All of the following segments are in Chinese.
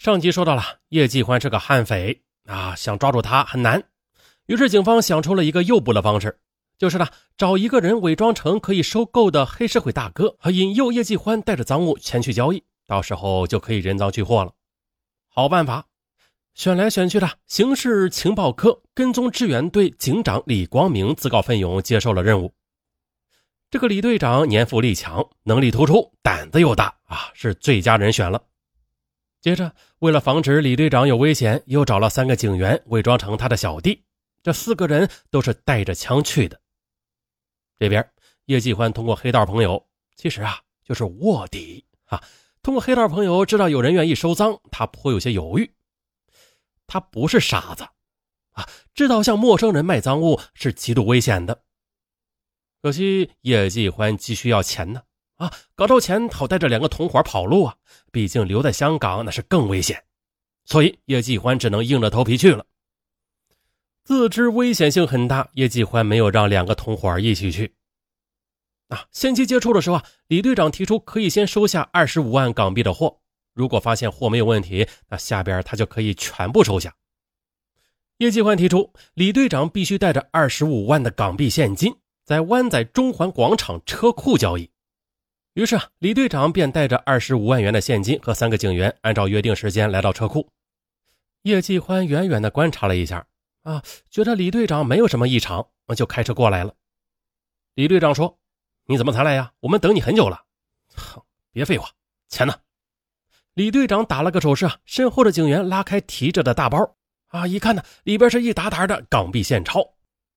上集说到了，叶继欢是个悍匪啊，想抓住他很难。于是警方想出了一个诱捕的方式，就是呢，找一个人伪装成可以收购的黑社会大哥，和引诱叶继欢带着赃物前去交易，到时候就可以人赃俱获了。好办法，选来选去的，刑事情报科跟踪支援队警长李光明自告奋勇接受了任务。这个李队长年富力强，能力突出，胆子又大啊，是最佳人选了。接着，为了防止李队长有危险，又找了三个警员伪装成他的小弟。这四个人都是带着枪去的。这边，叶继欢通过黑道朋友，其实啊就是卧底啊。通过黑道朋友知道有人愿意收赃，他颇有些犹豫。他不是傻子啊，知道向陌生人卖赃物是极度危险的。可惜叶继欢急需要钱呢。啊，搞到钱好带着两个同伙跑路啊！毕竟留在香港那是更危险，所以叶继欢只能硬着头皮去了。自知危险性很大，叶继欢没有让两个同伙一起去。啊，先期接触的时候啊，李队长提出可以先收下二十五万港币的货，如果发现货没有问题，那下边他就可以全部收下。叶继欢提出，李队长必须带着二十五万的港币现金，在湾仔中环广场车库交易。于是啊，李队长便带着二十五万元的现金和三个警员，按照约定时间来到车库。叶继欢远远的观察了一下，啊，觉得李队长没有什么异常，就开车过来了。李队长说：“你怎么才来呀？我们等你很久了。”哼，别废话，钱呢？李队长打了个手势啊，身后的警员拉开提着的大包，啊，一看呢，里边是一沓沓的港币现钞。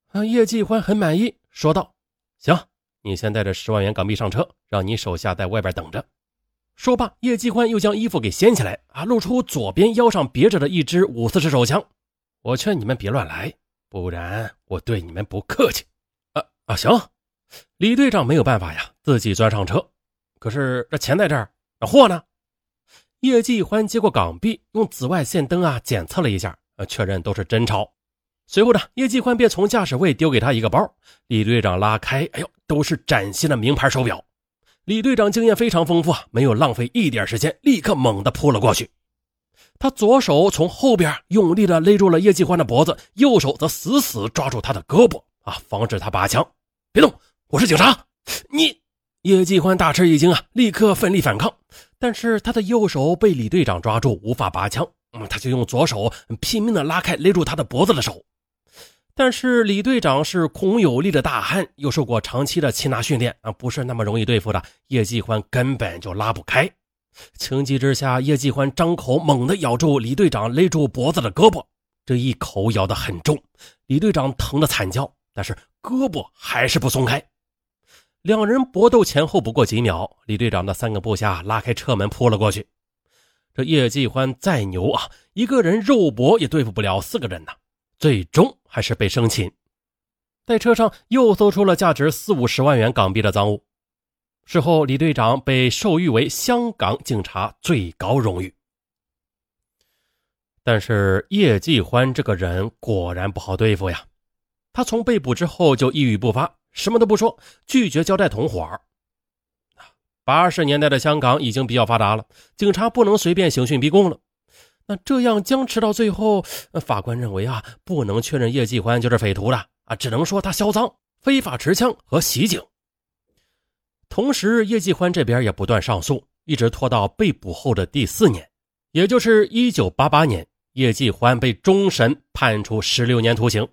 啊，叶继欢很满意，说道：“行。”你先带着十万元港币上车，让你手下在外边等着。说罢，叶继欢又将衣服给掀起来，啊，露出左边腰上别着的一支五四式手枪。我劝你们别乱来，不然我对你们不客气。啊啊，行。李队长没有办法呀，自己钻上车。可是这钱在这儿，那货呢？叶继欢接过港币，用紫外线灯啊检测了一下，啊，确认都是真钞。随后呢，叶继欢便从驾驶位丢给他一个包。李队长拉开，哎呦，都是崭新的名牌手表。李队长经验非常丰富啊，没有浪费一点时间，立刻猛地扑了过去。他左手从后边用力地勒住了叶继欢的脖子，右手则死死抓住他的胳膊啊，防止他拔枪。别动，我是警察。你，叶继欢大吃一惊啊，立刻奋力反抗，但是他的右手被李队长抓住，无法拔枪。嗯，他就用左手拼命地拉开勒住他的脖子的手。但是李队长是孔有力的大汉，又受过长期的擒拿训练啊，不是那么容易对付的。叶继欢根本就拉不开，情急之下，叶继欢张口猛地咬住李队长勒住脖子的胳膊，这一口咬得很重，李队长疼得惨叫，但是胳膊还是不松开。两人搏斗前后不过几秒，李队长的三个部下拉开车门扑了过去。这叶继欢再牛啊，一个人肉搏也对付不了四个人呢。最终还是被生擒，在车上又搜出了价值四五十万元港币的赃物。事后，李队长被授予为香港警察最高荣誉。但是叶继欢这个人果然不好对付呀，他从被捕之后就一语不发，什么都不说，拒绝交代同伙。八十年代的香港已经比较发达了，警察不能随便刑讯逼供了。那这样僵持到最后，法官认为啊，不能确认叶继欢就是匪徒了啊，只能说他销赃、非法持枪和袭警。同时，叶继欢这边也不断上诉，一直拖到被捕后的第四年，也就是一九八八年，叶继欢被终审判处十六年徒刑。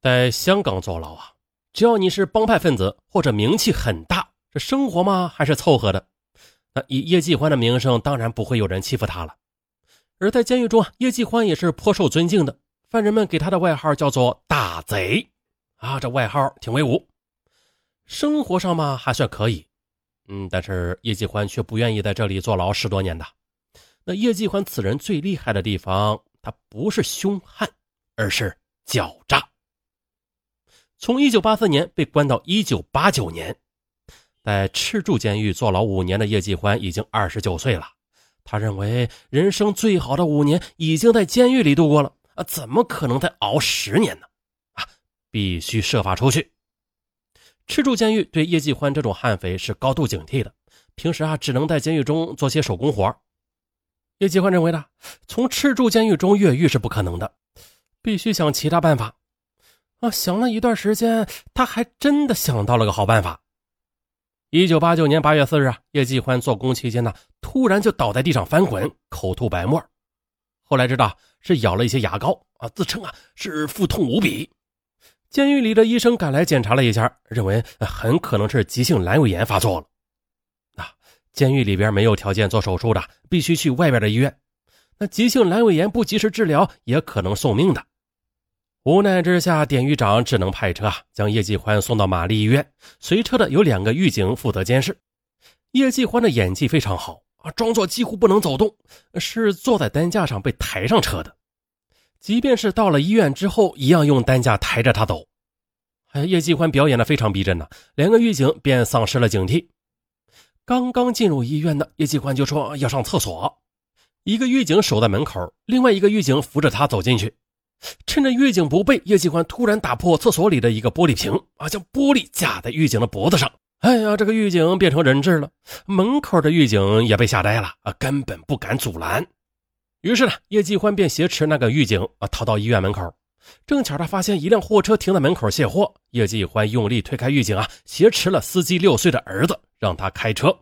在香港坐牢啊，只要你是帮派分子或者名气很大，这生活嘛还是凑合的。那以叶继欢的名声，当然不会有人欺负他了。而在监狱中啊，叶继欢也是颇受尊敬的，犯人们给他的外号叫做“大贼”，啊，这外号挺威武。生活上嘛还算可以，嗯，但是叶继欢却不愿意在这里坐牢十多年的。那叶继欢此人最厉害的地方，他不是凶悍，而是狡诈。从1984年被关到1989年，在赤柱监狱坐牢五年的叶继欢已经29岁了。他认为人生最好的五年已经在监狱里度过了啊，怎么可能再熬十年呢？啊，必须设法出去。赤柱监狱对叶继欢这种悍匪是高度警惕的，平时啊只能在监狱中做些手工活。叶继欢认为呢，从赤柱监狱中越狱是不可能的，必须想其他办法。啊，想了一段时间，他还真的想到了个好办法。一九八九年八月四日啊，叶继欢做工期间呢，突然就倒在地上翻滚，口吐白沫。后来知道是咬了一些牙膏啊，自称啊是腹痛无比。监狱里的医生赶来检查了一下，认为很可能是急性阑尾炎发作了。啊，监狱里边没有条件做手术的，必须去外边的医院。那急性阑尾炎不及时治疗，也可能送命的。无奈之下，典狱长只能派车啊，将叶继欢送到玛丽医院。随车的有两个狱警负责监视。叶继欢的演技非常好啊，装作几乎不能走动，是坐在担架上被抬上车的。即便是到了医院之后，一样用担架抬着他走。哎，叶继欢表演的非常逼真呐，两个狱警便丧失了警惕。刚刚进入医院的叶继欢就说要上厕所，一个狱警守在门口，另外一个狱警扶着他走进去。趁着狱警不备，叶继欢突然打破厕所里的一个玻璃瓶啊，将玻璃架在狱警的脖子上。哎呀，这个狱警变成人质了，门口的狱警也被吓呆了啊，根本不敢阻拦。于是呢，叶继欢便挟持那个狱警啊，逃到医院门口。正巧他发现一辆货车停在门口卸货，叶继欢用力推开狱警啊，挟持了司机六岁的儿子，让他开车。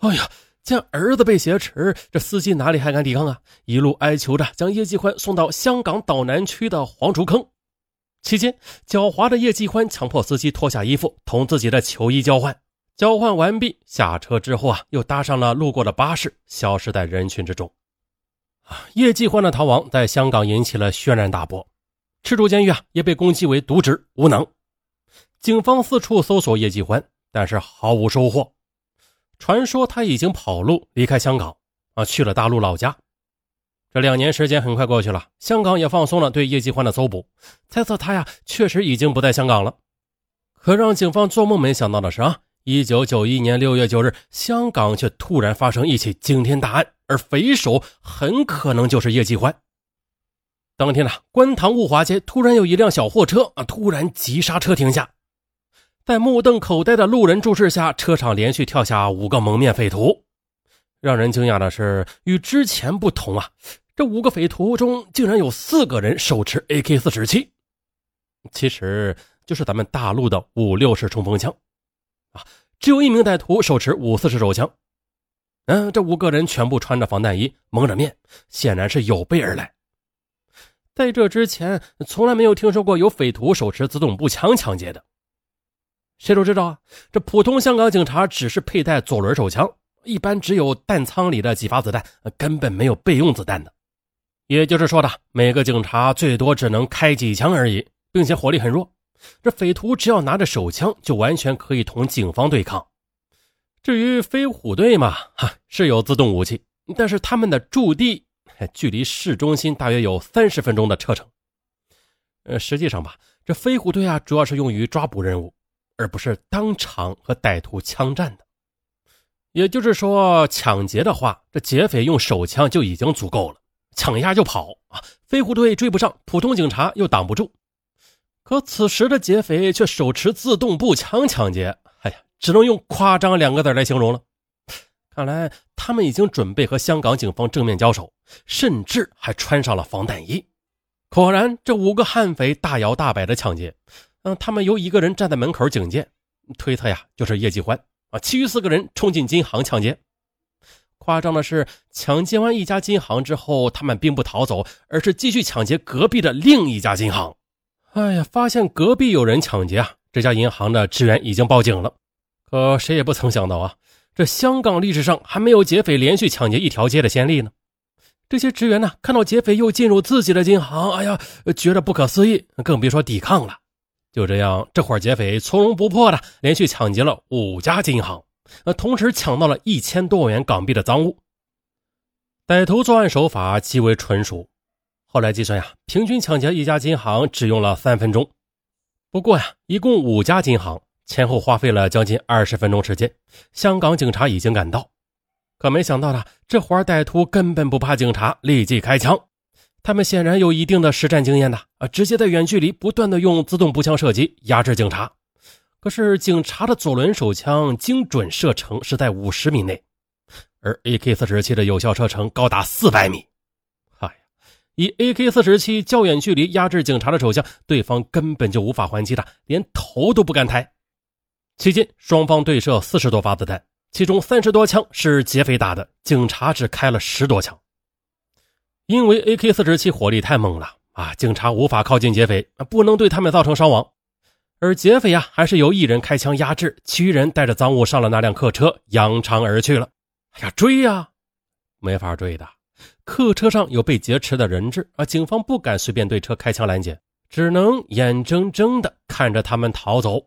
哎呀，见儿子被挟持，这司机哪里还敢抵抗啊？一路哀求着将叶继欢送到香港岛南区的黄竹坑。期间，狡猾的叶继欢强迫司机脱下衣服，同自己的球衣交换。交换完毕，下车之后啊，又搭上了路过的巴士，消失在人群之中。叶继欢的逃亡在香港引起了轩然大波，赤柱监狱啊也被攻击为渎职无能。警方四处搜索叶继欢，但是毫无收获。传说他已经跑路离开香港啊，去了大陆老家。这两年时间很快过去了，香港也放松了对叶继欢的搜捕，猜测他呀确实已经不在香港了。可让警方做梦没想到的是啊。一九九一年六月九日，香港却突然发生一起惊天大案，而匪首很可能就是叶继欢。当天呢，观塘物华街突然有一辆小货车啊，突然急刹车停下，在目瞪口呆的路人注视下，车上连续跳下五个蒙面匪徒。让人惊讶的是，与之前不同啊，这五个匪徒中竟然有四个人手持 AK 四十七，其实就是咱们大陆的五六式冲锋枪。啊只有一名歹徒手持五四式手枪。嗯，这五个人全部穿着防弹衣，蒙着面，显然是有备而来。在这之前，从来没有听说过有匪徒手持自动步枪抢劫的。谁都知道啊，这普通香港警察只是佩戴左轮手枪，一般只有弹仓里的几发子弹，根本没有备用子弹的。也就是说的，每个警察最多只能开几枪而已，并且火力很弱。这匪徒只要拿着手枪，就完全可以同警方对抗。至于飞虎队嘛，哈是有自动武器，但是他们的驻地距离市中心大约有三十分钟的车程。呃，实际上吧，这飞虎队啊，主要是用于抓捕任务，而不是当场和歹徒枪战的。也就是说，抢劫的话，这劫匪用手枪就已经足够了，抢一下就跑啊，飞虎队追不上，普通警察又挡不住。可此时的劫匪却手持自动步枪抢劫，哎呀，只能用夸张两个字来形容了。看来他们已经准备和香港警方正面交手，甚至还穿上了防弹衣。果然，这五个悍匪大摇大摆的抢劫，嗯，他们有一个人站在门口警戒，推测呀就是叶继欢啊。其余四个人冲进金行抢劫。夸张的是，抢劫完一家金行之后，他们并不逃走，而是继续抢劫隔壁的另一家金行。哎呀，发现隔壁有人抢劫啊！这家银行的职员已经报警了，可谁也不曾想到啊，这香港历史上还没有劫匪连续抢劫一条街的先例呢。这些职员呢，看到劫匪又进入自己的金行，哎呀，觉得不可思议，更别说抵抗了。就这样，这伙劫匪从容不迫的连续抢劫了五家金行，呃，同时抢到了一千多万元港币的赃物。歹徒作案手法极为纯熟。后来计算呀，平均抢劫一家金行只用了三分钟。不过呀，一共五家金行，前后花费了将近二十分钟时间。香港警察已经赶到，可没想到呢，这伙歹徒根本不怕警察，立即开枪。他们显然有一定的实战经验的啊，直接在远距离不断的用自动步枪射击压制警察。可是警察的左轮手枪精准射程是在五十米内。而 AK 四十七的有效射程高达四百米。嗨呀，以 AK 四十七较远距离压制警察的手枪，对方根本就无法还击的，连头都不敢抬。期间，双方对射四十多发子弹，其中三十多枪是劫匪打的，警察只开了十多枪。因为 AK 四十七火力太猛了啊，警察无法靠近劫匪，不能对他们造成伤亡。而劫匪呀，还是由一人开枪压制，其余人带着赃物上了那辆客车，扬长而去了。哎呀，追呀，没法追的，客车上有被劫持的人质啊，警方不敢随便对车开枪拦截，只能眼睁睁的看着他们逃走。